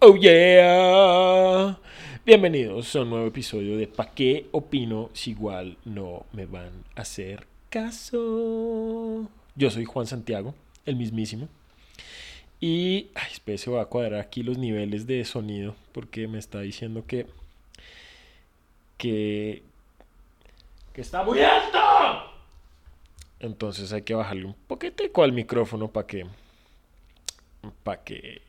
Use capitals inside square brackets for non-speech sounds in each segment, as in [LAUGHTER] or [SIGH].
Oh yeah. Bienvenidos a un nuevo episodio de ¿Pa qué opino si igual no me van a hacer caso? Yo soy Juan Santiago, el mismísimo. Y, ay, espera, se va a cuadrar aquí los niveles de sonido porque me está diciendo que que que está muy alto. Entonces hay que bajarle un poquitico al micrófono para que para que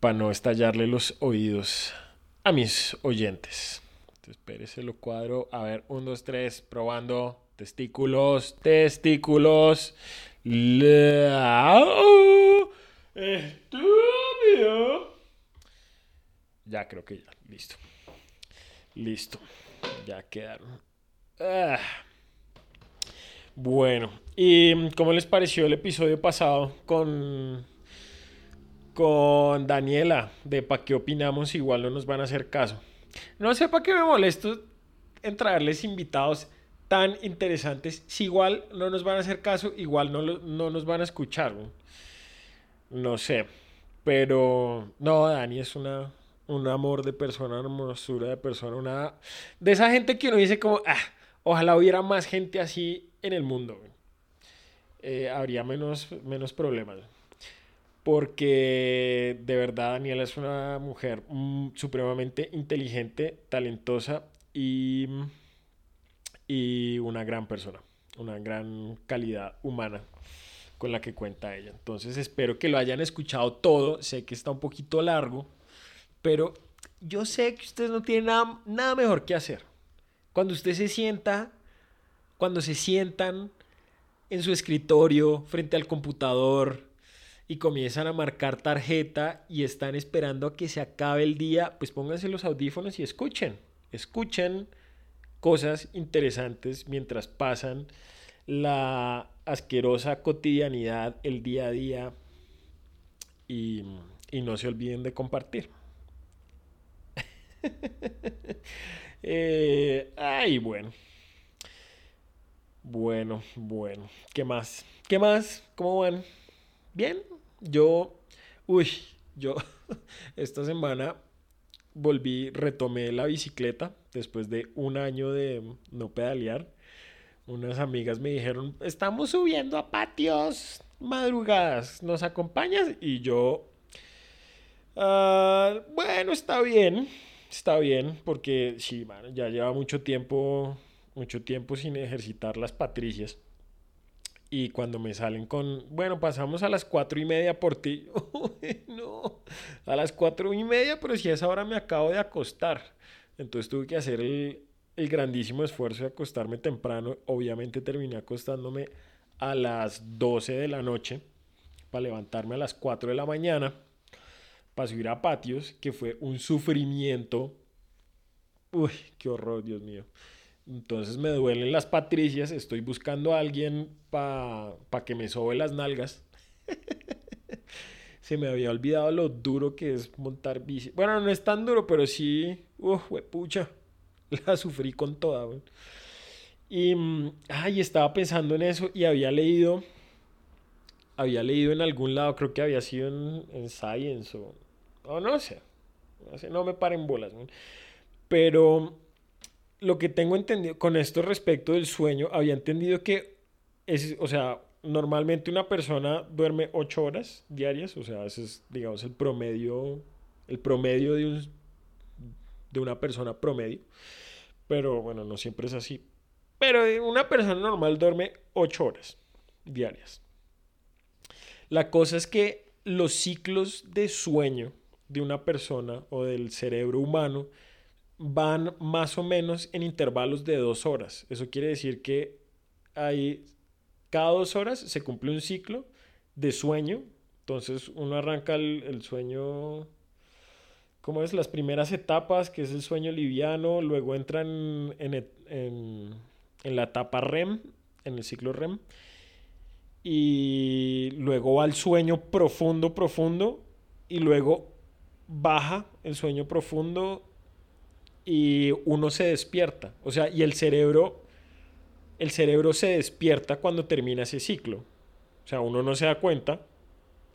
para no estallarle los oídos a mis oyentes. Entonces, espérese, lo cuadro. A ver, un, dos, tres, probando. Testículos, testículos. La... Estúpido. Ya creo que ya, listo. Listo. Ya quedaron. Ah. Bueno, ¿y cómo les pareció el episodio pasado con con Daniela de ¿Para qué opinamos? Igual no nos van a hacer caso. No sé para qué me molesto en traerles invitados tan interesantes. Si igual no nos van a hacer caso, igual no, no nos van a escuchar. no sé. Pero no, Dani es una, un amor de persona, una hermosura de persona, una de esa gente que uno dice como, ah, ojalá hubiera más gente así en el mundo. Eh, habría menos, menos problemas porque de verdad Daniela es una mujer mm, supremamente inteligente, talentosa y, y una gran persona, una gran calidad humana con la que cuenta ella. Entonces espero que lo hayan escuchado todo, sé que está un poquito largo, pero yo sé que ustedes no tienen nada, nada mejor que hacer. Cuando usted se sienta, cuando se sientan en su escritorio, frente al computador, y comienzan a marcar tarjeta y están esperando a que se acabe el día, pues pónganse los audífonos y escuchen, escuchen cosas interesantes mientras pasan la asquerosa cotidianidad, el día a día y, y no se olviden de compartir. [LAUGHS] eh, ay, bueno. Bueno, bueno. ¿Qué más? ¿Qué más? ¿Cómo van? ¿Bien? Yo, uy, yo [LAUGHS] esta semana volví, retomé la bicicleta después de un año de no pedalear. Unas amigas me dijeron, estamos subiendo a patios madrugadas, ¿nos acompañas? Y yo, ah, bueno, está bien, está bien, porque sí, ya lleva mucho tiempo, mucho tiempo sin ejercitar las patricias. Y cuando me salen con, bueno, pasamos a las cuatro y media por ti. [LAUGHS] no, a las cuatro y media, pero si a esa hora me acabo de acostar. Entonces tuve que hacer el, el grandísimo esfuerzo de acostarme temprano. Obviamente terminé acostándome a las 12 de la noche para levantarme a las 4 de la mañana para subir a patios, que fue un sufrimiento. Uy, qué horror, Dios mío. Entonces me duelen las patricias, estoy buscando a alguien para pa que me sobe las nalgas. [LAUGHS] Se me había olvidado lo duro que es montar bici. Bueno, no es tan duro, pero sí, uff, pucha, [LAUGHS] la sufrí con toda. Y, ay, estaba pensando en eso y había leído, había leído en algún lado, creo que había sido en, Science o, o no sé, no me paren bolas. Pero lo que tengo entendido con esto respecto del sueño, había entendido que es, o sea, normalmente una persona duerme ocho horas diarias, o sea, ese es, digamos, el promedio, el promedio de, un, de una persona promedio, pero bueno, no siempre es así. Pero una persona normal duerme ocho horas diarias. La cosa es que los ciclos de sueño de una persona o del cerebro humano van más o menos en intervalos de dos horas. Eso quiere decir que hay, cada dos horas se cumple un ciclo de sueño. Entonces uno arranca el, sueño, ¿cómo es? Las primeras etapas, que es el sueño liviano, luego entran en, en, en la etapa REM, en el ciclo REM, y luego va el sueño profundo, profundo, y luego baja el sueño profundo y uno se despierta. O sea, y el cerebro, el cerebro se despierta cuando termina ese ciclo. O sea, uno no se da cuenta,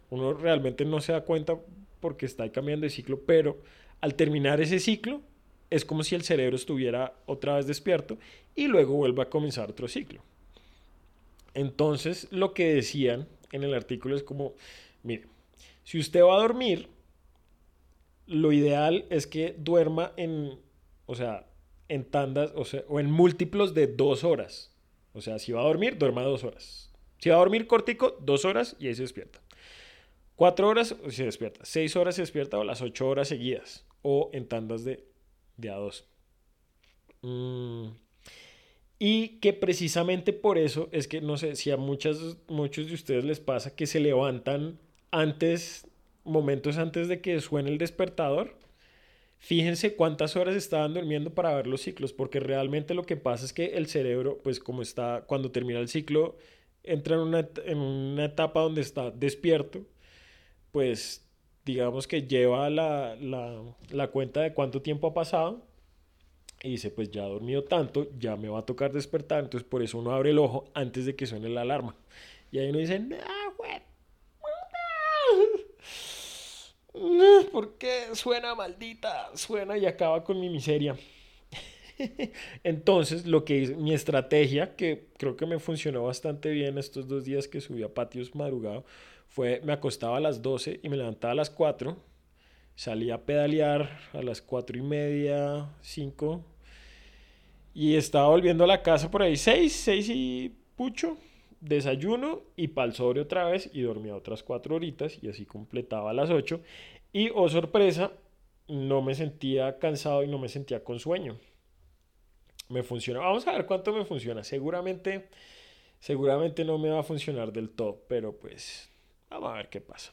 uno realmente no se da cuenta porque está cambiando de ciclo, pero al terminar ese ciclo es como si el cerebro estuviera otra vez despierto y luego vuelva a comenzar otro ciclo. Entonces, lo que decían en el artículo es como, mire, si usted va a dormir, lo ideal es que duerma en, o sea, en tandas, o, en múltiplos de dos horas. O sea, si va a dormir, duerma dos horas. Si va a dormir cortico, dos horas y ahí se despierta. Cuatro horas se despierta. Seis horas se despierta o las ocho horas seguidas. O en tandas de, de a dos. Mm. Y que precisamente por eso es que, no sé, si a muchas, muchos de ustedes les pasa que se levantan antes, momentos antes de que suene el despertador, fíjense cuántas horas estaban durmiendo para ver los ciclos, porque realmente lo que pasa es que el cerebro, pues como está, cuando termina el ciclo, entra en una, en una etapa donde está despierto, pues digamos que lleva la, la, la cuenta de cuánto tiempo ha pasado y dice, pues ya ha dormido tanto, ya me va a tocar despertar, entonces por eso uno abre el ojo antes de que suene la alarma. Y ahí uno dice, no, güey, no, ¿por qué suena maldita? Suena y acaba con mi miseria. [LAUGHS] Entonces, lo que mi estrategia, que creo que me funcionó bastante bien estos dos días que subí a patios madrugado, fue me acostaba a las 12 y me levantaba a las 4, salía a pedalear a las 4 y media, 5, y estaba volviendo a la casa por ahí 6, 6 y pucho, desayuno y pal sobre otra vez y dormía otras 4 horitas y así completaba a las 8. Y oh sorpresa, no me sentía cansado y no me sentía con sueño. Me funciona. Vamos a ver cuánto me funciona. Seguramente, seguramente no me va a funcionar del todo, pero pues vamos a ver qué pasa.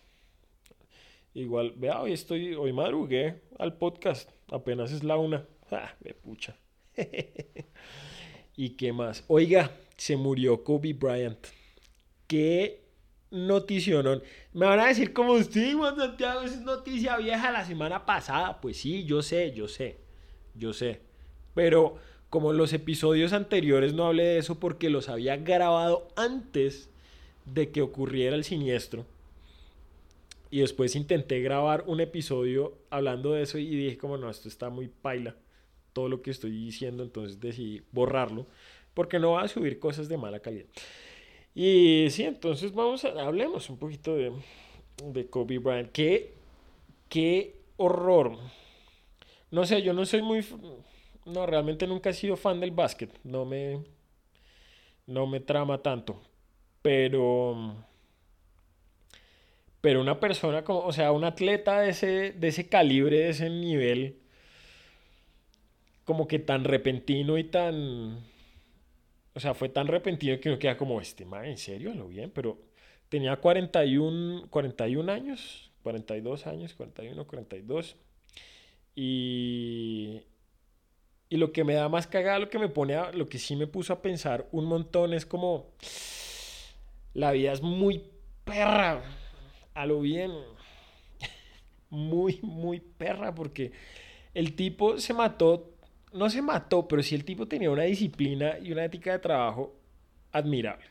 Igual, vea, hoy estoy, hoy madrugué al podcast. Apenas es la una. Ah, me pucha. [LAUGHS] ¿Y qué más? Oiga, se murió Kobe Bryant. Qué notición. Me van a decir como usted, Juan Santiago, es noticia vieja la semana pasada. Pues sí, yo sé, yo sé, yo sé. Pero como los episodios anteriores no hablé de eso porque los había grabado antes de que ocurriera el siniestro. Y después intenté grabar un episodio hablando de eso y dije como no, esto está muy paila todo lo que estoy diciendo, entonces decidí borrarlo porque no va a subir cosas de mala calidad. Y sí, entonces vamos a, hablemos un poquito de, de Kobe Bryant. Qué, qué horror. No sé, yo no soy muy... No, realmente nunca he sido fan del básquet. No me... No me trama tanto. Pero... Pero una persona como... O sea, un atleta de ese, de ese calibre, de ese nivel como que tan repentino y tan... O sea, fue tan repentino que uno queda como, este man, ¿en serio? Lo bien, pero tenía 41, 41 años, 42 años, 41, 42. Y, y lo que me da más cagada, lo que me pone a, lo que sí me puso a pensar un montón es como, la vida es muy perra, a lo bien, [LAUGHS] muy, muy perra, porque el tipo se mató no se mató, pero sí el tipo tenía una disciplina y una ética de trabajo admirable.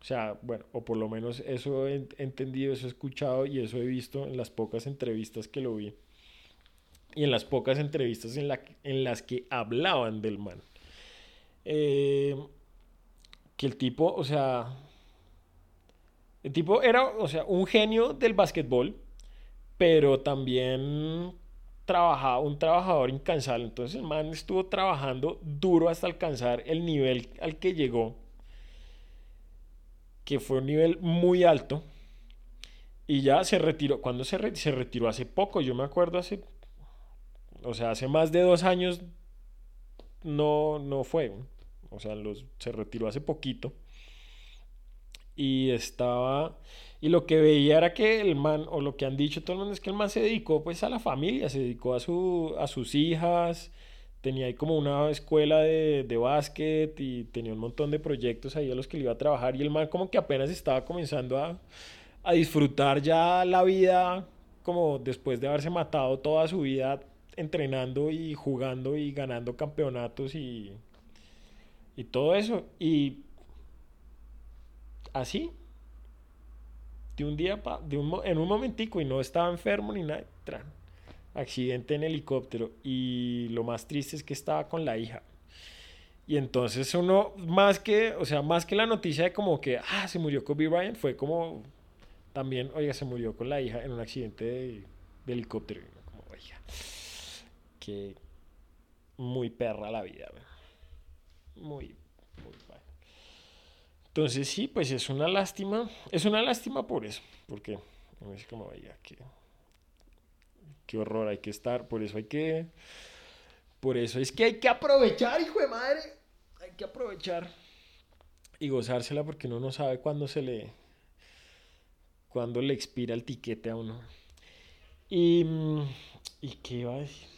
O sea, bueno, o por lo menos eso he entendido, eso he escuchado y eso he visto en las pocas entrevistas que lo vi. Y en las pocas entrevistas en, la, en las que hablaban del man. Eh, que el tipo, o sea, el tipo era, o sea, un genio del básquetbol, pero también trabajaba, un trabajador incansable. Entonces el man estuvo trabajando duro hasta alcanzar el nivel al que llegó, que fue un nivel muy alto. Y ya se retiró. cuando se, se retiró? Hace poco, yo me acuerdo hace. O sea, hace más de dos años no, no fue. O sea, se retiró hace poquito. Y estaba y lo que veía era que el man, o lo que han dicho todo el mundo, es que el man se dedicó pues a la familia, se dedicó a, su, a sus hijas, tenía ahí como una escuela de, de básquet y tenía un montón de proyectos ahí a los que le iba a trabajar y el man como que apenas estaba comenzando a, a disfrutar ya la vida como después de haberse matado toda su vida entrenando y jugando y ganando campeonatos y, y todo eso. Y así, de un día, de un, en un momentico, y no estaba enfermo ni nada, accidente en helicóptero. Y lo más triste es que estaba con la hija. Y entonces uno, más que, o sea, más que la noticia de como que, ah, se murió Kobe Bryant, fue como también, oiga, se murió con la hija en un accidente de, helicóptero. Como, oiga, que muy perra la vida, muy, mal. Entonces sí, pues es una lástima, es una lástima por eso, porque es como, oiga, qué, qué horror, hay que estar, por eso hay que... Por eso es que hay que aprovechar, hijo de madre. Hay que aprovechar y gozársela porque uno no sabe cuándo se le. cuándo le expira el tiquete a uno. Y. ¿Y qué iba a decir?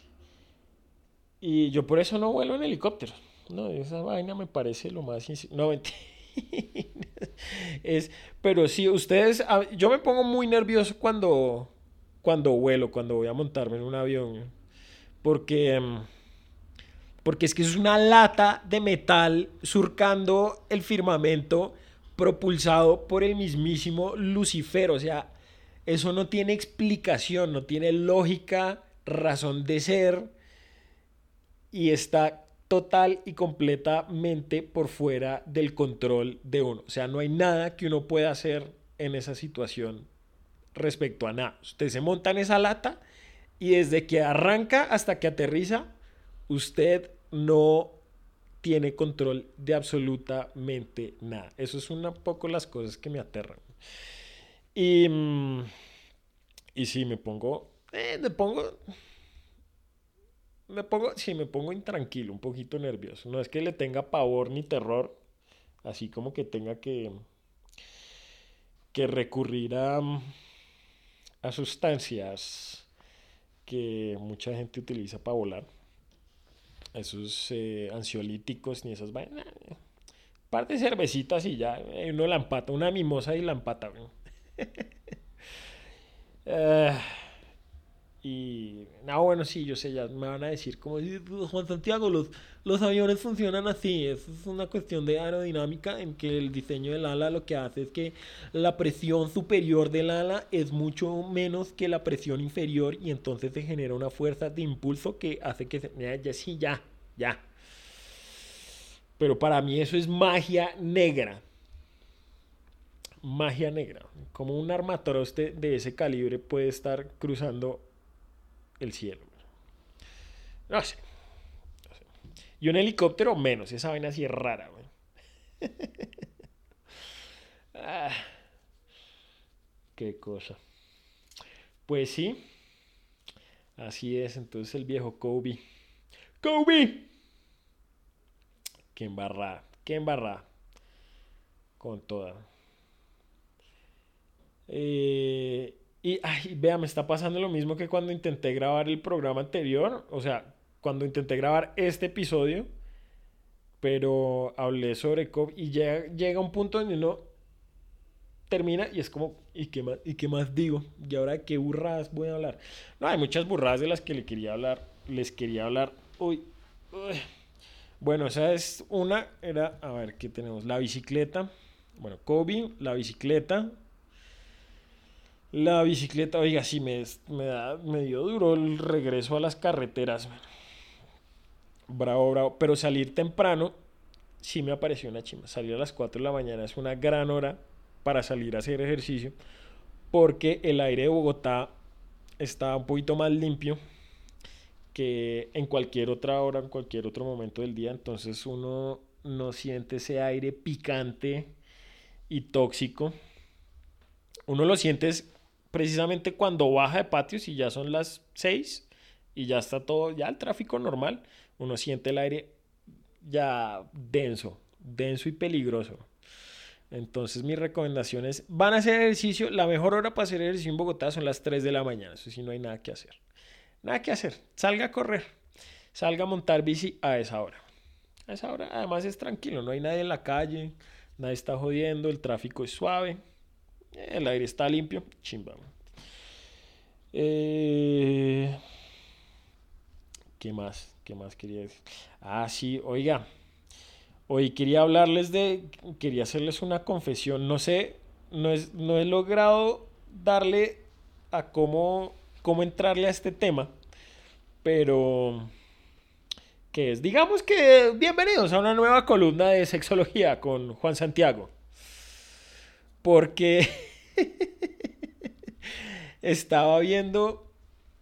Y yo por eso no vuelo en helicóptero. No, esa vaina me parece lo más. No, [LAUGHS] es, pero sí, ustedes. Yo me pongo muy nervioso cuando. Cuando vuelo, cuando voy a montarme en un avión. Porque. Em, porque es que es una lata de metal surcando el firmamento propulsado por el mismísimo Lucifer. O sea, eso no tiene explicación, no tiene lógica, razón de ser y está total y completamente por fuera del control de uno. O sea, no hay nada que uno pueda hacer en esa situación respecto a nada. Usted se monta en esa lata y desde que arranca hasta que aterriza, usted no tiene control de absolutamente nada. Eso es un poco las cosas que me aterran. Y, mm, y sí, me pongo, eh, me pongo, me pongo, sí, me pongo intranquilo, un poquito nervioso. No es que le tenga pavor ni terror, así como que tenga que, que recurrir a, a sustancias que mucha gente utiliza para volar esos eh, ansiolíticos ni esas vainas. Parte de cervecitas y ya, eh, uno la empata, una mimosa y la empata. [LAUGHS] y, no, bueno, sí, yo sé, ya me van a decir como, Juan Santiago, los, los aviones funcionan así, es una cuestión de aerodinámica en que el diseño del ala lo que hace es que la presión superior del ala es mucho menos que la presión inferior y entonces se genera una fuerza de impulso que hace que se... Ya, sí, ya, ya. Pero para mí eso es magia negra. Magia negra. Como un armatroste de ese calibre puede estar cruzando el cielo. No sé. Y un helicóptero menos. Esa vaina así es rara. [LAUGHS] ah, qué cosa. Pues sí. Así es. Entonces el viejo Kobe. Kobe. Qué embarrada, qué embarrada. Con toda. Eh, y, ay, vea, me está pasando lo mismo que cuando intenté grabar el programa anterior. O sea, cuando intenté grabar este episodio. Pero hablé sobre COVID y llega, llega un punto donde uno termina y es como, ¿y qué más, y qué más digo? ¿Y ahora qué burradas voy a hablar? No, hay muchas burradas de las que le quería hablar, les quería hablar. Uy. Bueno, esa es una, era, a ver, ¿qué tenemos? La bicicleta. Bueno, Kobe, la bicicleta. La bicicleta, oiga, sí, me, me da medio duro el regreso a las carreteras. Bravo, bravo. Pero salir temprano, sí me apareció una chima. Salir a las 4 de la mañana es una gran hora para salir a hacer ejercicio. Porque el aire de Bogotá está un poquito más limpio que en cualquier otra hora, en cualquier otro momento del día, entonces uno no siente ese aire picante y tóxico. Uno lo siente precisamente cuando baja de patios y ya son las 6 y ya está todo, ya el tráfico normal, uno siente el aire ya denso, denso y peligroso. Entonces mis recomendaciones, van a hacer ejercicio, la mejor hora para hacer ejercicio en Bogotá son las 3 de la mañana, eso sí no hay nada que hacer. Nada que hacer. Salga a correr. Salga a montar bici a esa hora. A esa hora además es tranquilo. No hay nadie en la calle. Nadie está jodiendo. El tráfico es suave. El aire está limpio. Chimba. Eh, ¿Qué más? ¿Qué más quería decir? Ah, sí, oiga. Hoy quería hablarles de, quería hacerles una confesión. No sé, no, es, no he logrado darle a cómo, cómo entrarle a este tema, pero que es, digamos que bienvenidos a una nueva columna de sexología con Juan Santiago. Porque [LAUGHS] estaba viendo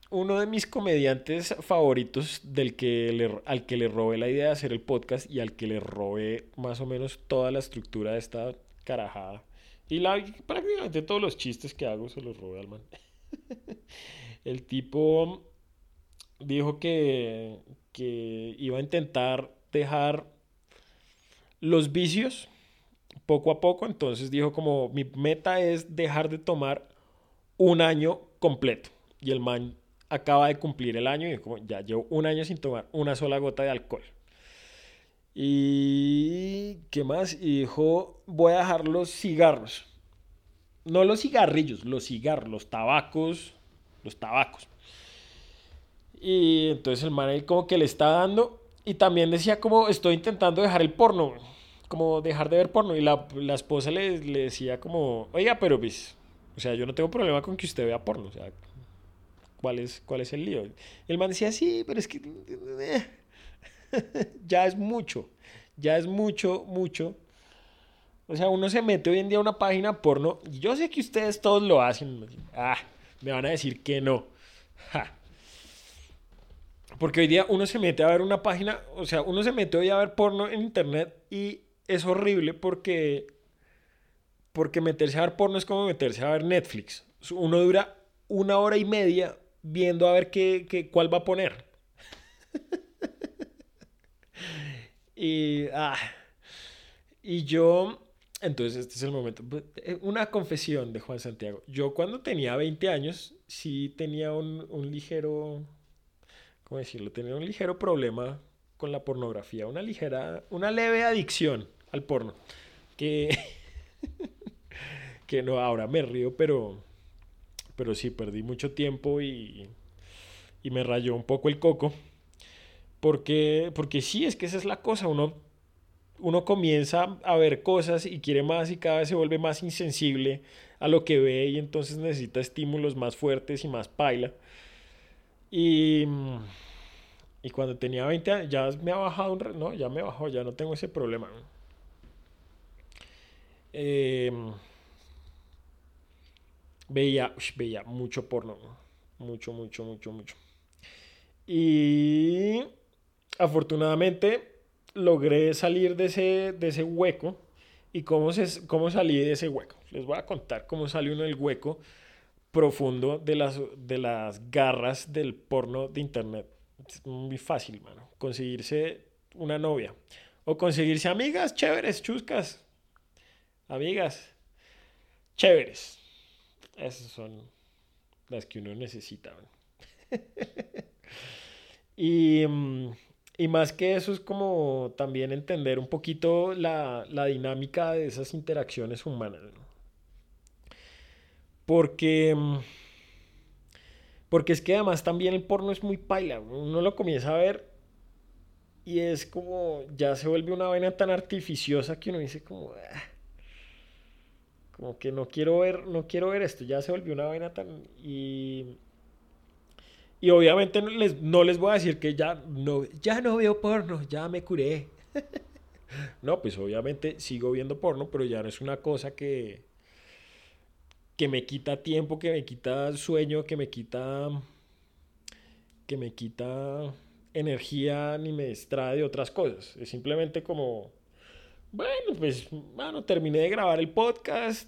uno de mis comediantes favoritos del que al que le robé la idea de hacer el podcast y al que le robé más o menos toda la estructura de esta carajada. Y la, prácticamente todos los chistes que hago se los robé al man. [LAUGHS] el tipo dijo que, que iba a intentar dejar los vicios poco a poco. Entonces dijo como mi meta es dejar de tomar un año completo. Y el man acaba de cumplir el año y como ya llevo un año sin tomar una sola gota de alcohol. Y qué más? Y dijo, voy a dejar los cigarros. No los cigarrillos, los cigarros, los tabacos, los tabacos. Y entonces el man ahí como que le está dando y también decía como estoy intentando dejar el porno, como dejar de ver porno. Y la, la esposa le, le decía como, oiga, pero pues, o sea, yo no tengo problema con que usted vea porno, o sea, ¿Cuál es, cuál es el lío? El man decía, sí, pero es que eh, [LAUGHS] ya es mucho, ya es mucho, mucho. O sea, uno se mete hoy en día a una página porno, y yo sé que ustedes todos lo hacen. Ah, me van a decir que no. Porque hoy día uno se mete a ver una página, o sea, uno se mete hoy a ver porno en internet y es horrible porque porque meterse a ver porno es como meterse a ver Netflix. Uno dura una hora y media viendo a ver qué, cuál va a poner. [LAUGHS] y, ah, y yo, entonces este es el momento. Pues, eh, una confesión de Juan Santiago. Yo cuando tenía 20 años sí tenía un, un ligero, ¿cómo decirlo? Tenía un ligero problema con la pornografía, una ligera, una leve adicción al porno. Que, [LAUGHS] que no, ahora me río, pero pero sí, perdí mucho tiempo y, y me rayó un poco el coco. Porque, porque sí, es que esa es la cosa, uno, uno comienza a ver cosas y quiere más y cada vez se vuelve más insensible a lo que ve y entonces necesita estímulos más fuertes y más paila. Y, y cuando tenía 20 años ya me ha bajado un... No, ya me bajó, ya no tengo ese problema. Eh, veía, veía mucho porno. Mucho, mucho, mucho, mucho. Y afortunadamente logré salir de ese, de ese hueco. ¿Y cómo, se, cómo salí de ese hueco? Les voy a contar cómo salió uno del hueco profundo de las, de las garras del porno de internet. Es muy fácil, mano. Conseguirse una novia. O conseguirse amigas chéveres, chuscas. Amigas chéveres. Esas son las que uno necesita. [LAUGHS] y, mm, y, más que eso es como también entender un poquito la, la dinámica de esas interacciones humanas. Porque, mm, porque es que además también el porno es muy paila. Uno lo comienza a ver y es como ya se vuelve una vaina tan artificiosa que uno dice como... Ah, como que no quiero ver, no quiero ver esto, ya se volvió una vaina tan... Y, y obviamente no les, no les voy a decir que ya no, ya no veo porno, ya me curé. [LAUGHS] no, pues obviamente sigo viendo porno, pero ya no es una cosa que, que me quita tiempo, que me quita sueño, que me quita que me quita energía ni me distrae de otras cosas. Es simplemente como bueno, pues, bueno, terminé de grabar el podcast.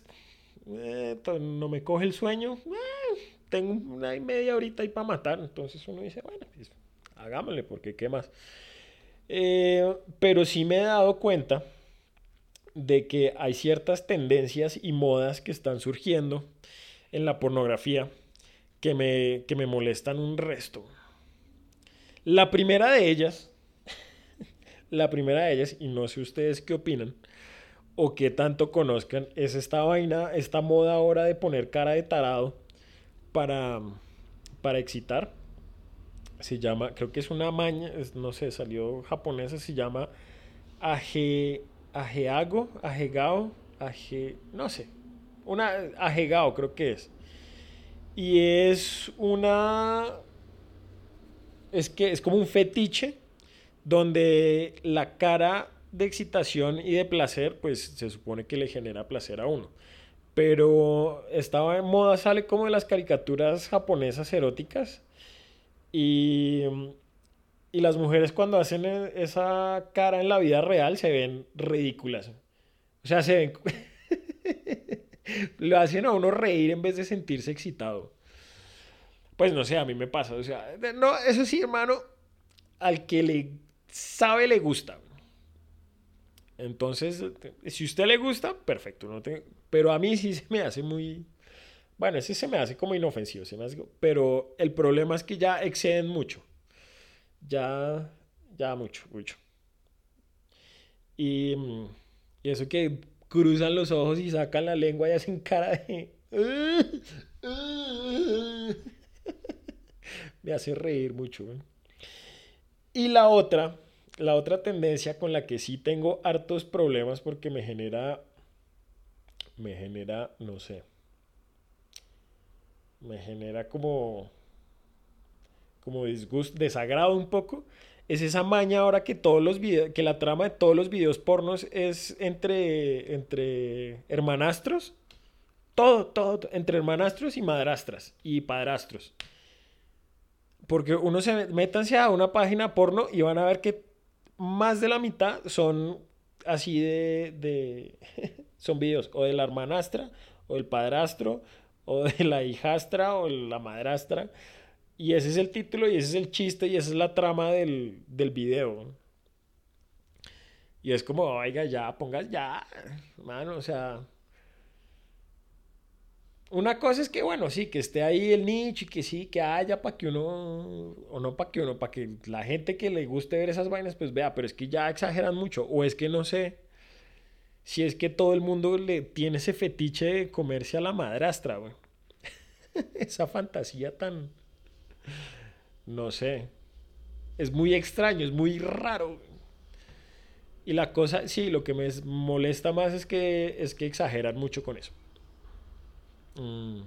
Eh, no me coge el sueño. Eh, tengo una y media horita ahí para matar. Entonces uno dice, bueno, pues hagámosle, porque qué más. Eh, pero sí me he dado cuenta de que hay ciertas tendencias y modas que están surgiendo en la pornografía que me, que me molestan un resto. La primera de ellas la primera de ellas, y no sé ustedes qué opinan o qué tanto conozcan, es esta vaina, esta moda ahora de poner cara de tarado para, para excitar. se llama, creo que es una maña, no sé, salió japonesa, se llama Aje, Ajeago, Ajegao, Aje, no sé, una Ajegao creo que es. Y es una, es que es como un fetiche donde la cara de excitación y de placer, pues se supone que le genera placer a uno. Pero estaba en moda, sale como de las caricaturas japonesas eróticas y, y las mujeres cuando hacen e, esa cara en la vida real se ven ridículas. O sea, se ven... [LAUGHS] Lo hacen a uno reír en vez de sentirse excitado. Pues no sé, a mí me pasa. O sea, no, eso sí, hermano, al que le sabe le gusta. Entonces, si usted le gusta, perfecto. No Pero a mí sí se me hace muy, bueno, ese se me hace como inofensivo, se me hace... pero el problema es que ya exceden mucho. Ya, ya mucho, mucho. Y, y eso que cruzan los ojos y sacan la lengua y hacen cara de... [LAUGHS] me hace reír mucho. Y la otra, la otra tendencia con la que sí tengo hartos problemas porque me genera, me genera, no sé, me genera como, como disgusto, desagrado un poco, es esa maña ahora que todos los videos, que la trama de todos los videos pornos es entre, entre hermanastros. Todo, todo, entre hermanastros y madrastras y padrastros. Porque uno se métanse a una página porno y van a ver que más de la mitad son así de, [LAUGHS] son videos o de la hermanastra o del padrastro o de la hijastra o la madrastra. Y ese es el título y ese es el chiste y esa es la trama del, del video. Y es como, oiga, ya, pongas ya, mano, o sea... Una cosa es que, bueno, sí, que esté ahí el nicho y que sí, que haya para que uno, o no para que uno, para que la gente que le guste ver esas vainas, pues vea, pero es que ya exageran mucho, o es que no sé, si es que todo el mundo le tiene ese fetiche de comerse a la madrastra, güey. [LAUGHS] Esa fantasía tan... No sé. Es muy extraño, es muy raro. Y la cosa, sí, lo que me molesta más es que, es que exageran mucho con eso. Mm.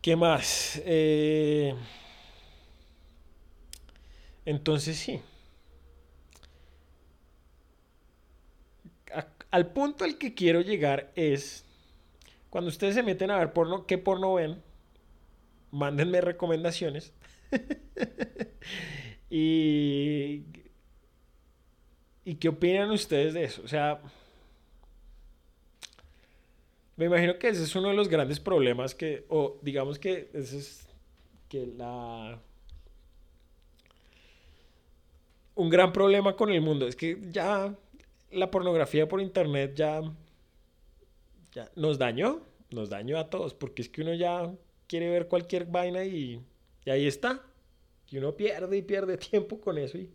¿Qué más? Eh, entonces sí. al punto al que quiero llegar es, cuando ustedes se meten a ver porno, ¿qué porno ven? Mándenme recomendaciones. [LAUGHS] y, ¿Y qué opinan ustedes de eso? O sea, me imagino que ese es uno de los grandes problemas que, o digamos que ese es que la... Un gran problema con el mundo es que ya la pornografía por internet ya, ya nos dañó, nos dañó a todos, porque es que uno ya quiere ver cualquier vaina y, ahí está. Y uno pierde y pierde [LAUGHS] tiempo con eso. Y,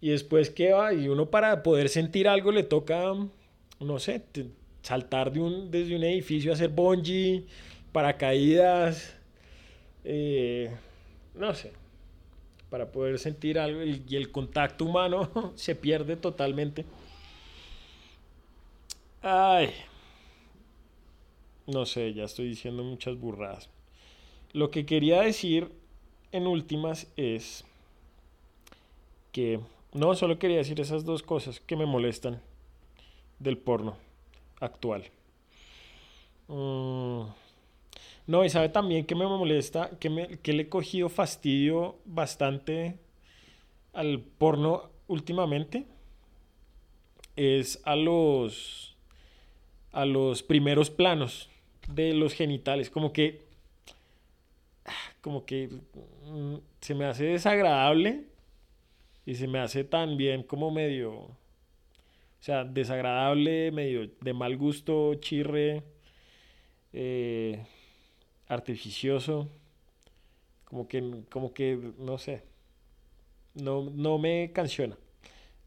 y después qué va, y uno para poder sentir algo le toca, no sé, saltar de un, desde un edificio, hacer bungee, paracaídas, eh, no sé para poder sentir algo y, el contacto humano [LAUGHS] se pierde totalmente. Ay, no sé, ya estoy diciendo muchas burradas. Lo que quería decir en últimas es que no solo quería decir esas dos cosas que me molestan del porno actual. Mm, no, y sabe también que me molesta, que, me, que le he cogido fastidio bastante al porno últimamente. Es a los, a los primeros planos de los genitales. Como que, como que mm, se me hace desagradable y se me hace también como medio, o sea, desagradable, medio de mal gusto, chirre. Eh, artificioso, como que, como que, no sé, no, no me canciona.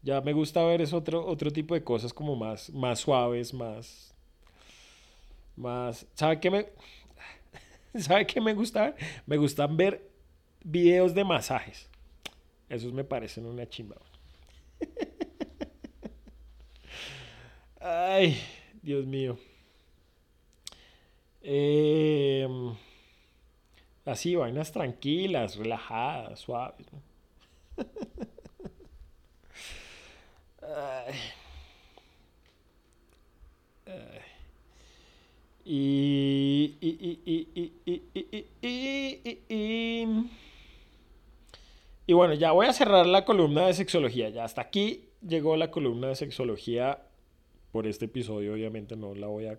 Ya me gusta ver es otro, otro tipo de cosas como más, más suaves, más, más, ¿sabe qué me, [LAUGHS] ¿sabe qué me gusta? Me gustan ver videos de masajes. Esos me parecen una chimba. [LAUGHS] Ay, Dios mío. Em, así, vainas tranquilas, relajadas, suaves. Y, y, bueno, ya voy a cerrar la columna de sexología. Ya hasta aquí llegó la columna de sexología por este episodio. Obviamente no la voy a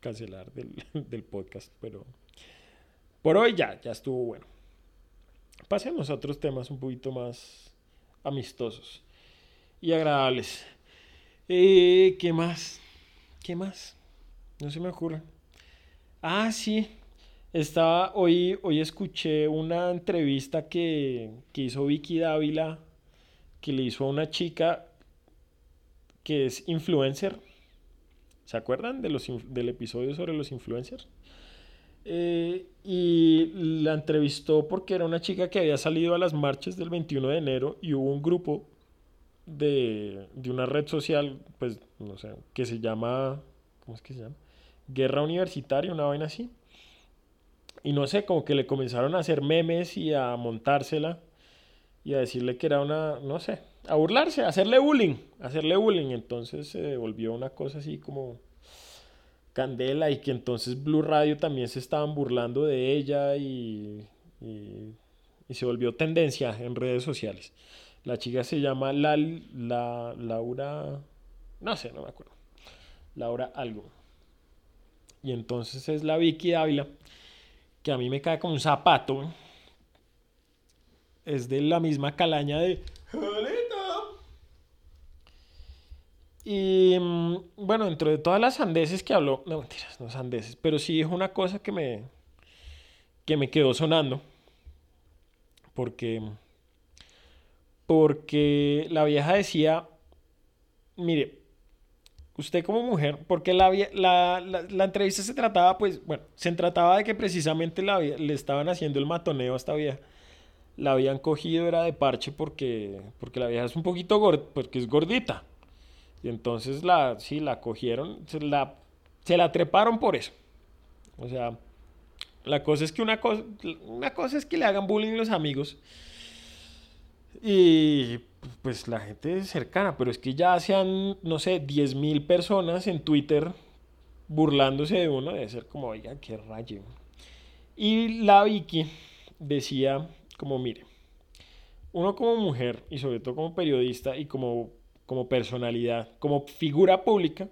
cancelar del, [LAUGHS] del podcast, pero por hoy ya, ya estuvo bueno. Pasemos a otros temas un poquito más amistosos y agradables. Eh, ¿Qué más? ¿Qué más? No se me ocurre. Ah, sí. Estaba, hoy, hoy escuché una entrevista que, que hizo Vicky Dávila, que le hizo a una chica que es influencer. ¿Se acuerdan de los, del episodio sobre los influencers? Eh, y la entrevistó porque era una chica que había salido a las marchas del 21 de enero y hubo un grupo de, de una red social, pues, no sé, que se llama, ¿cómo es que se llama? Guerra Universitaria, una vaina así. Y no sé, como que le comenzaron a hacer memes y a montársela y a decirle que era una, no sé, a burlarse, a hacerle bullying, hacerle bullying. Entonces se volvió una cosa así como candela y que entonces Blue Radio también se estaban burlando de ella y, y, se volvió tendencia en redes sociales. La chica se llama la, la, Laura, no sé, no me acuerdo. Laura algo. Y entonces es la Vicky Dávila, que a mí me cae como un zapato. Es de la misma calaña de... Y mm, bueno, dentro de todas las sandeces que habló, no mentiras, no sandeces, pero sí dijo una cosa que me, que me quedó sonando. Porque, porque la vieja decía, mire, usted como mujer, porque la, la, la, entrevista se trataba, pues, bueno, se trataba de que precisamente la, le estaban haciendo el matoneo a esta vieja. La habían cogido, era de parche porque, porque la vieja es un poquito porque es gordita. Y entonces la, sí, la cogieron, se la, se la treparon por eso. O sea, la cosa es que una cosa, una cosa es que le hagan bullying los amigos. Y pues la gente es cercana, pero es que ya sean, no sé, 10.000 personas en Twitter burlándose de uno, debe ser como, oiga, qué rayo. Y la Vicky decía, como, mire, uno como mujer y sobre todo como periodista y como, como personalidad, como figura pública,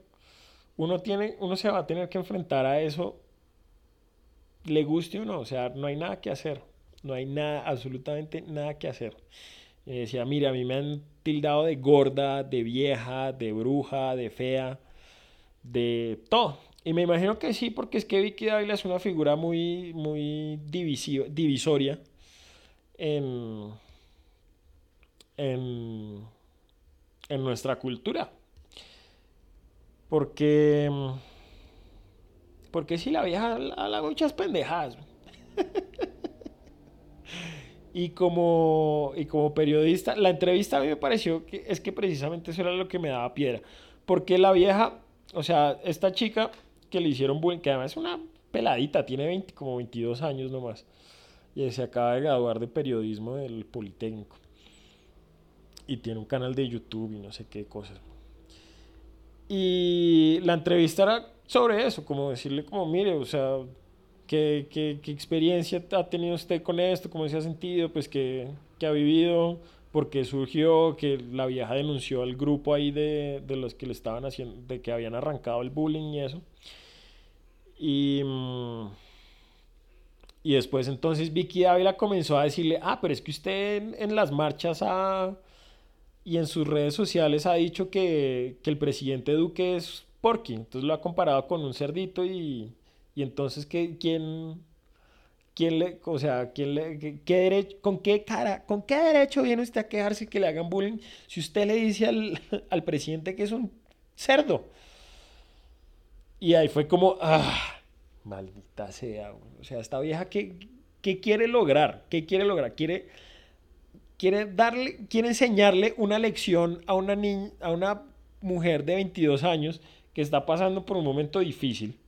uno, tiene, uno se va a tener que enfrentar a eso, le guste o no, o sea, no hay nada que hacer, no hay nada, absolutamente nada que hacer. Y decía, mira, a mí me han tildado de gorda, de vieja, de bruja, de fea, de todo. Y me imagino que sí, porque es que Vicky Dávila es una figura muy, muy divisoria en, en, en nuestra cultura. Porque, porque sí, la vieja habla muchas pendejadas. [LAUGHS] Y como, y como periodista, la entrevista a mí me pareció que es que precisamente eso era lo que me daba piedra. Porque la vieja, o sea, esta chica que le hicieron bullying, que además es una peladita, tiene 20, como 22 años nomás, y se acaba de graduar de periodismo del Politécnico. Y tiene un canal de YouTube y no sé qué cosas. Y la entrevista era sobre eso, como decirle como, mire, o sea, ¿Qué, qué, qué, experiencia ha tenido usted con esto? ¿Cómo se ha sentido? Pues que, ha vivido, porque surgió que la vieja denunció al grupo ahí de, de, los que le estaban haciendo, de que habían arrancado el bullying y eso. Y, mm, y después entonces Vicky Ávila comenzó a decirle, ah, pero es que usted en, las marchas ha, y en sus redes sociales ha dicho que, que el presidente Duque es porky, entonces lo ha comparado con un cerdito y y entonces, ¿qué, quién, quién le, o sea, quién le, qué, derecho, con qué cara, con qué derecho viene usted a quejarse que le hagan bullying si usted le dice al, [LAUGHS] al presidente que es un cerdo? Y ahí fue como, ah, maldita sea, o sea, esta vieja que, ¿Qué quiere lograr? ¿Qué quiere lograr? Quiere, quiere, darle, quiere enseñarle una lección a una, niña, a una mujer de 22 años que está pasando por un momento difícil.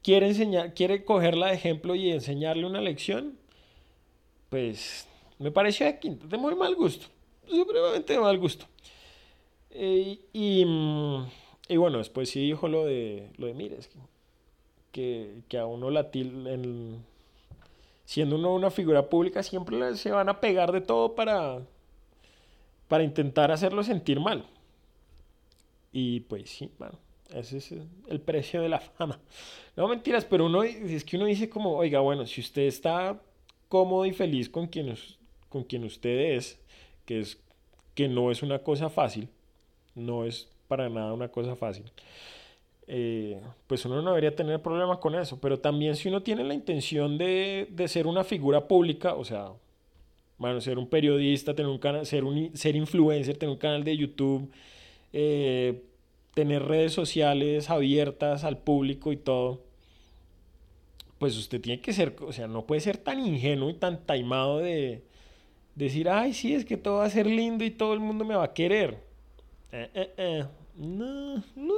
Quiere, enseñar, quiere cogerla de ejemplo y enseñarle una lección. Pues me pareció de, de muy mal gusto. Supremamente de mal gusto. Eh, y, y, bueno, después sí dijo lo de, lo de mire, que, que, a uno la siendo uno una figura pública siempre se van a pegar de todo para, para intentar hacerlo sentir mal. Y pues sí, bueno, ese es el precio de la fama. No mentiras, pero uno es que uno dice como, oiga, bueno, si usted está cómodo y feliz con quien, con quien usted que es que no es una cosa fácil, no es para nada una cosa fácil. Eh, pues uno no debería tener problema con eso, pero también si uno tiene la intención de, de ser una figura pública, o sea, bueno, ser un periodista, tener un canal, ser, un, ser influencer, tener un canal de YouTube, eh, tener redes sociales abiertas al público y todo, pues usted tiene que ser, o sea, no puede ser tan ingenuo y tan taimado de decir, ay, sí, es que todo va a ser lindo y todo el mundo me va a querer. Eh, eh, eh. No, [LAUGHS] no.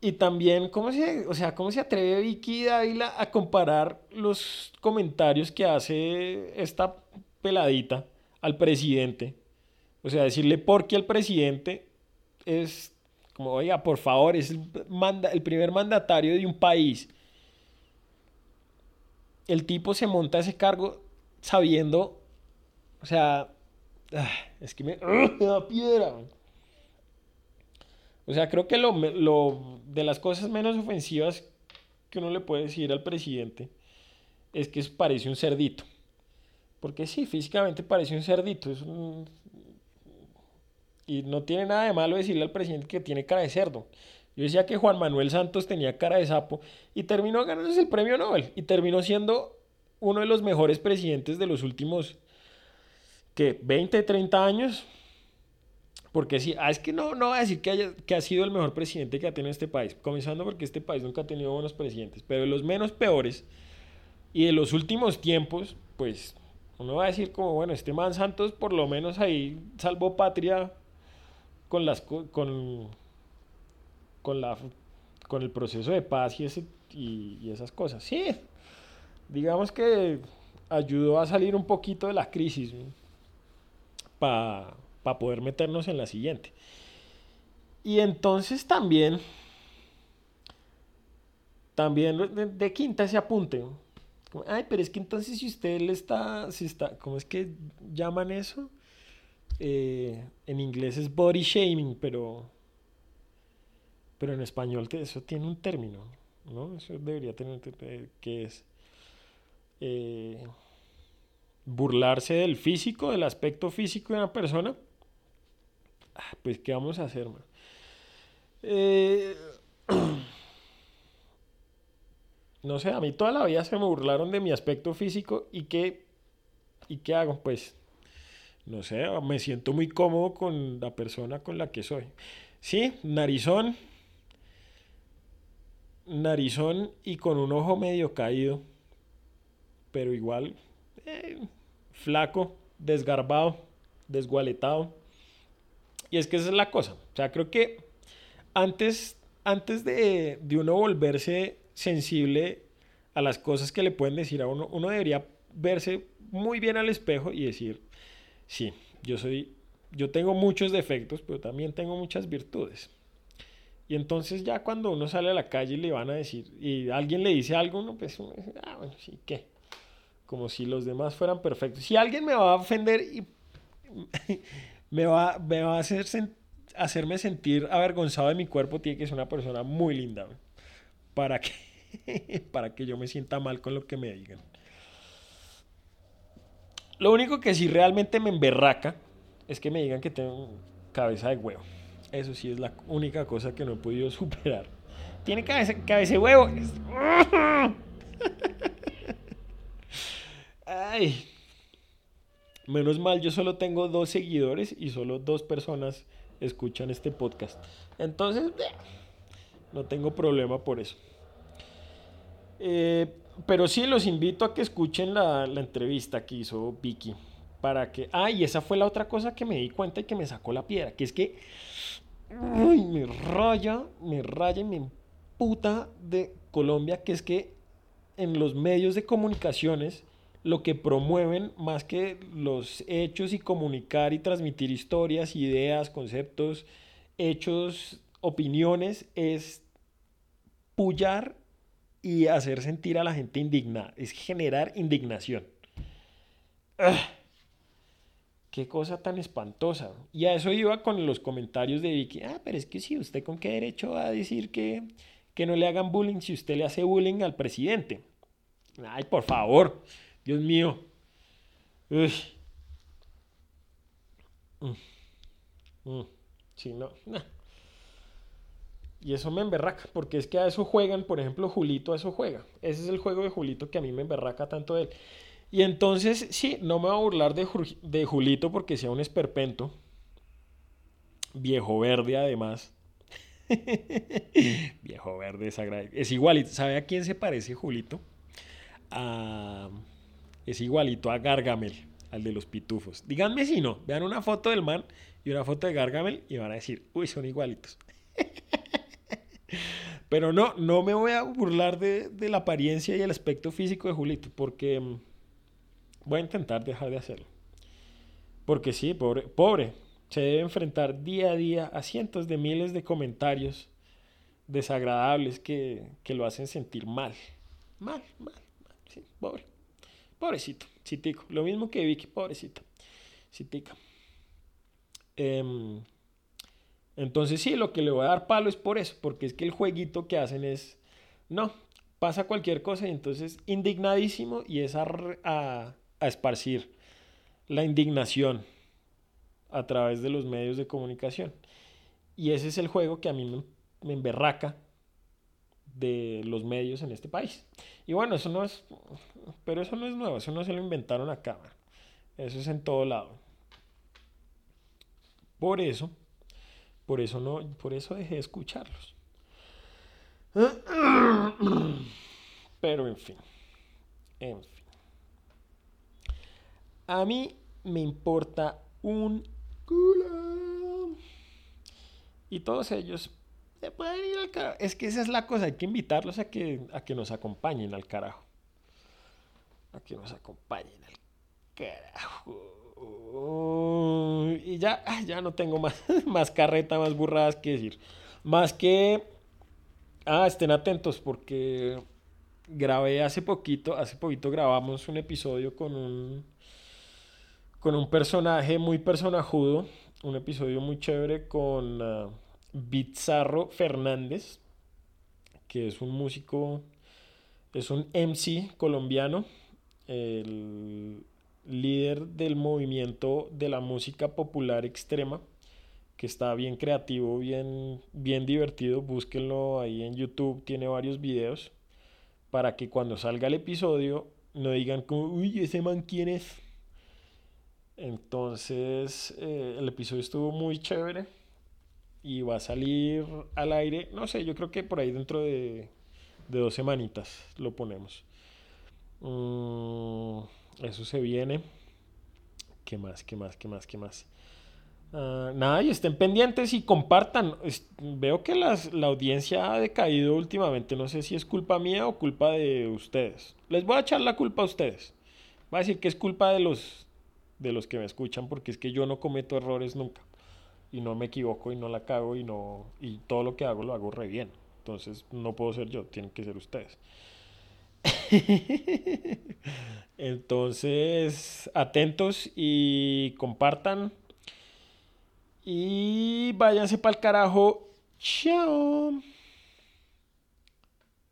Y también, ¿cómo se, o sea, ¿cómo se atreve Vicky Dávila a comparar los comentarios que hace esta peladita al presidente? O sea, decirle porque al presidente es como, oiga, por favor, es el, manda, el primer mandatario de un país. El tipo se monta ese cargo sabiendo, o sea, ah, es que me, [LAUGHS] da piedra. O sea, creo que lo, de las cosas menos ofensivas que uno le puede decir al presidente es que parece un cerdito. Porque sí, físicamente parece un cerdito. Es un, y no tiene nada de malo decirle al presidente que tiene cara de cerdo. Yo decía que Juan Manuel Santos tenía cara de sapo y terminó ganándose el premio Nobel y terminó siendo uno de los mejores presidentes de los últimos, ¿qué? 20, 30 años. Porque sí, ah, es que no, no voy a decir que, haya, que ha sido el mejor presidente que ha tenido este país, comenzando porque este país nunca ha tenido buenos presidentes, pero de los menos peores y de los últimos tiempos, pues uno va a decir como, bueno, este man Santos por lo menos ahí salvó patria con las con con la con el proceso de paz y, ese, y, esas cosas. Sí, digamos que ayudó a salir un poquito de la crisis para poder meternos en la siguiente. Y entonces también, también de, quinta ese apunte. Ay, pero es que entonces si usted le está, si está, ¿cómo es que llaman eso? Eh, en inglés es body shaming, pero, pero en español eso tiene un término, ¿no? Eso debería tener, que es eh, burlarse del físico, del aspecto físico de una persona. Ah, pues, ¿qué vamos a hacer, eh, [CLEARS THROAT] no sé, a mí toda la vida se me burlaron de mi aspecto físico y qué, y qué hago, pues no sé, me siento muy cómodo con la persona con la que soy. Sí, narizón, narizón y con un ojo medio caído, pero igual eh, flaco, desgarbado, desgualetado. Y es que esa es la cosa. O sea, creo que antes, antes de, de uno volverse sensible a las cosas que le pueden decir a uno, uno debería verse muy bien al espejo y decir, sí, yo soy, yo tengo muchos defectos, pero también tengo muchas virtudes. Y entonces ya cuando uno sale a la calle y le van a decir, y alguien le dice algo, uno pues, uno dice, ah, bueno, sí, ¿qué? Como si los demás fueran perfectos. Si alguien me va a ofender y [LAUGHS] me va, me va a hacer hacerme sentir avergonzado de mi cuerpo, tiene que ser una persona muy linda, para que, [LAUGHS] para que yo me sienta mal con lo que me digan. Lo único que sí realmente me emberraca es que me digan que tengo cabeza de huevo. Eso sí es la única cosa que no he podido [LAUGHS] superar. Tiene cabeza, cabeza de huevo. [LAUGHS] Ay. Menos mal, yo solo tengo dos seguidores y solo dos personas escuchan este podcast. Entonces, no tengo problema por eso. Eh, pero sí, los invito a que escuchen la, entrevista que hizo Vicky. Para que. Ah, y esa fue la otra cosa que me di cuenta y que me sacó la piedra. Que es que. Me raya, me raya y me puta de Colombia. Que es que en los medios de comunicaciones lo que promueven más que los hechos y comunicar y transmitir historias, ideas, conceptos, hechos, opiniones, es pullar y hacer sentir a la gente indignada, es generar indignación. ¡Ah! Qué cosa tan espantosa. Y a eso iba con los comentarios de Vicky. Ah, pero es que sí, ¿usted con qué derecho va a decir que, que no le hagan bullying si usted le hace bullying al presidente? Ay, por favor. Dios mío. Uy. Mm. Mm. Sí, no. Y eso me emberraca, porque es que a eso juegan, por ejemplo, Julito a eso juega. Ese es el juego de Julito que a mí me emberraca tanto de él. Y entonces, sí, no me voy a burlar de, de Julito porque sea un esperpento. Viejo verde, además. [LAUGHS] Viejo verde, es, es igualito. ¿Sabe a quién se parece Julito? A es igualito a Gargamel, al de los pitufos. Díganme si no, vean una foto del man y una foto de Gargamel y van a decir, uy, son igualitos. [LAUGHS] Pero no, no me voy a burlar de, la apariencia y el aspecto físico de Julito, porque mm, voy a intentar dejar de hacerlo. Porque sí, pobre, pobre, se debe enfrentar día a día a cientos de miles de comentarios desagradables que, que lo hacen sentir mal. Mal, mal, mal, sí, pobre. Pobrecito, Citico. Lo mismo que Vicky, pobrecito. Citica. Em, entonces sí, lo que le voy a dar palo es por eso, porque es que el jueguito que hacen es, no, pasa cualquier cosa y entonces indignadísimo y es a, a, esparcir la indignación a través de los medios de comunicación. Y ese es el juego que a mí me, me emberraca de los medios en este país. Y bueno, eso no es, pero eso no es nuevo, eso no se lo inventaron acá. Eso es en todo lado. Por eso, por eso no, por eso dejé de escucharlos. Pero en fin, en fin. A mí me importa un culo. Y todos ellos se pueden ir al carajo. Es que esa es la cosa, hay que invitarlos a que, a que nos acompañen al carajo. A que nos acompañen al carajo. Y ya, ya no tengo más, [LAUGHS] más carreta, más burradas que decir. Más que... Ah, estén atentos porque grabé hace poquito, hace poquito grabamos un episodio con un con un personaje muy personajudo, un episodio muy chévere con ah, Bizarro Fernández, que es un músico, es un MC colombiano, el líder del movimiento de la música popular extrema, que está bien creativo, bien, bien divertido. Búsquenlo ahí en YouTube, tiene varios videos, para que cuando salga el episodio no digan como, uy, ese man quién es. Entonces, eh, el episodio estuvo muy chévere y va a salir al aire, no sé, yo creo que por ahí dentro de, dos semanitas lo ponemos. Mm, eso se viene. ¿Qué más? ¿Qué más? ¿Qué más? ¿Qué más? Ah, nada, y estén pendientes y compartan. veo que las, la audiencia ha decaído últimamente. No sé si es culpa mía o culpa de ustedes. Les voy a echar la culpa a ustedes. Voy a decir que es culpa de los, de los que me escuchan porque es que yo no cometo errores nunca y no me equivoco y no la cago y no y todo lo que hago lo hago re bien. Entonces no puedo ser yo, tienen que ser ustedes. [LAUGHS] Entonces, atentos y compartan. Y váyanse para el carajo. Chao.